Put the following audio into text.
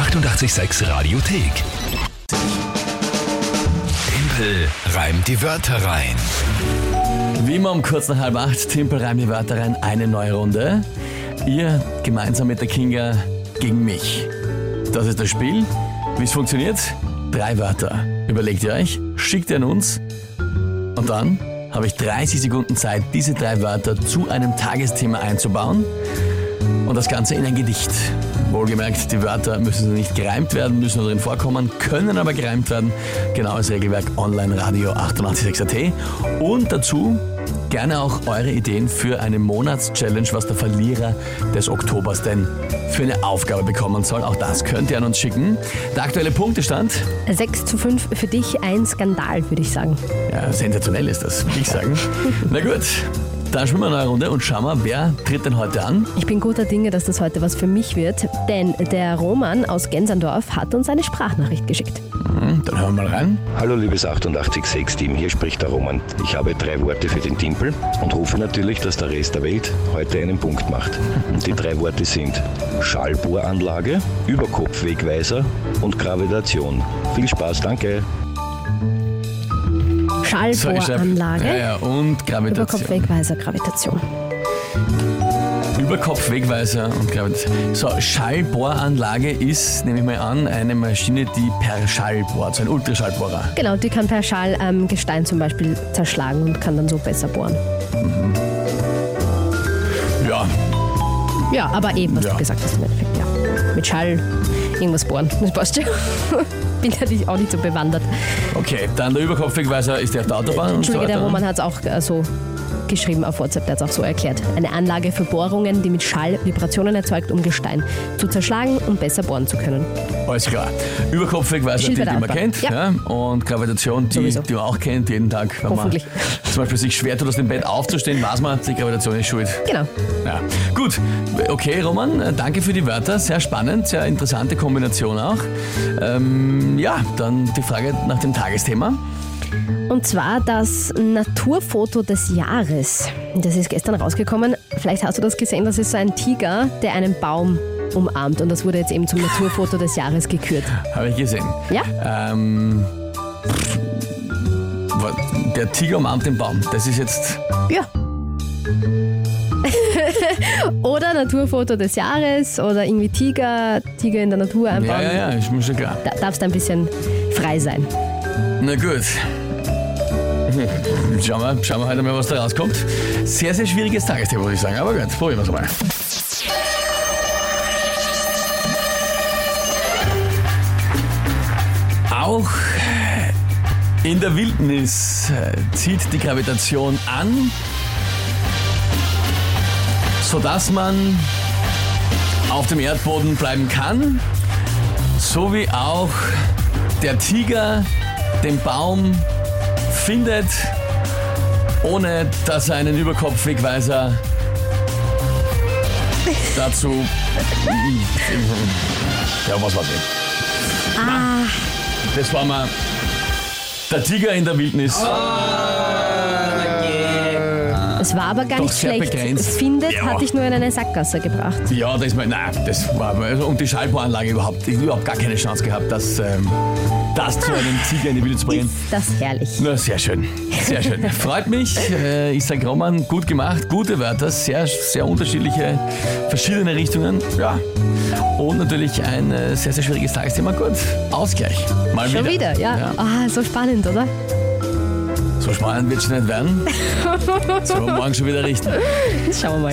886 Radiothek. Tempel reimt die Wörter rein. Wie immer um kurz nach halb acht, Timpel reimt die Wörter rein, eine neue Runde. Ihr gemeinsam mit der Kinga gegen mich. Das ist das Spiel. Wie es funktioniert? Drei Wörter. Überlegt ihr euch, schickt ihr an uns und dann habe ich 30 Sekunden Zeit, diese drei Wörter zu einem Tagesthema einzubauen und das Ganze in ein Gedicht. Wohlgemerkt, die Wörter müssen nicht gereimt werden, müssen nur drin vorkommen, können aber gereimt werden. Genaues Regelwerk online Radio 886.at. Und dazu gerne auch eure Ideen für eine Monatschallenge, was der Verlierer des Oktobers denn für eine Aufgabe bekommen soll. Auch das könnt ihr an uns schicken. Der aktuelle Punktestand, 6 zu 5 für dich, ein Skandal, würde ich sagen. ja, sensationell ist das, würde ich sagen. Na gut, dann spielen wir eine neue Runde und schauen wir, wer tritt denn heute an? Ich bin guter Dinge, dass das heute was für mich wird, denn der Roman aus Gensandorf hat uns eine Sprachnachricht geschickt. Hm, Dann hören wir mal rein. Hallo liebes 886-Team, hier spricht der Roman. Ich habe drei Worte für den Timpel und hoffe natürlich, dass der Rest der Welt heute einen Punkt macht. Und die drei Worte sind Schallbohranlage, Überkopfwegweiser und Gravitation. Viel Spaß, danke. So, Schallbohranlage, Ja, ja, und Gravitation. Überkopfwegweiser, Gravitation. Überkopfwegweiser und Gravitation. So, Schallbohranlage ist, nehme ich mal an, eine Maschine, die per Schall bohrt, so ein Ultraschallbohrer. Genau, die kann per Schall ähm, Gestein zum Beispiel zerschlagen und kann dann so besser bohren. Ja, Ja, aber eben, was Ja. du gesagt hast im Endeffekt, ja. Mit Schall irgendwas bohren, das passt schon. Bin ja auch nicht so bewandert. okay. Dann der Überkopfwegweiser ist der auf der Autobahn. Entschuldige, der. Roman hat es auch äh, so geschrieben auf WhatsApp, der hat es auch so erklärt. Eine Anlage für Bohrungen, die mit Schall Vibrationen erzeugt, um Gestein zu zerschlagen und besser bohren zu können. Alles klar. Überkopfwegweiser, die, Schild die man kennt. Ja. Und Gravitation, die, Sowieso. die man auch kennt, jeden Tag. Wenn man Hoffentlich. zum Beispiel sich schwer tut, aus dem Bett aufzustehen, weiß man, die Gravitation ist schuld. Genau. Ja. Gut, okay, Roman, danke für die Wörter. Sehr spannend, sehr interessante Kombination auch. Ähm, ja, dann die Frage nach dem Tagesthema. Und zwar das Naturfoto des Jahres. Das ist gestern rausgekommen. Vielleicht hast du das gesehen, das ist so ein Tiger, der einen Baum umarmt. Und das wurde jetzt eben zum Naturfoto des Jahres gekürt. Habe ich gesehen. Ja? Ähm, der Tiger umarmt den Baum. Das ist jetzt. Ja. oder Naturfoto des Jahres oder irgendwie Tiger, Tiger in der Natur Ja, einbauen. ja, ja, ist mir schon klar. Da darfst du ein bisschen frei sein. Na gut. Schauen wir, schauen wir heute mal, was da rauskommt. Sehr, sehr schwieriges Tagesthema, muss ich sagen. Aber gut, probieren wir es mal. Auch in der Wildnis äh, zieht die Gravitation an, sodass man auf dem Erdboden bleiben kann, so wie auch der Tiger den Baum findet, ohne dass er einen Überkopfwegweiser dazu. Ja, was war's denn? Ah, Das war mal der Tiger in der Wildnis. es war aber gar Doch nicht sehr schlecht. begrenzt. Findet Ja. hatte ich nur in eine Sackgasse gebracht. Ja, das war, nein, das war, also, und die Schallbohranlage überhaupt, ich hab überhaupt gar keine Chance gehabt, das, ähm, das zu einem Tiger in die Wildnis zu bringen. Ist das herrlich. Na, sehr schön. Sehr schön. Freut mich. Äh, Ich sage Roman, gut gemacht, gute Wörter, sehr, sehr unterschiedliche, verschiedene Richtungen. Ja. Und natürlich ein äh, sehr, sehr schwieriges Tagesthema. Gut, Ausgleich. Mal Schon wieder, ja. Ah, so spannend, oder? So spannend wird es nicht werden. So, morgen schon wieder richten. Schauen wir mal.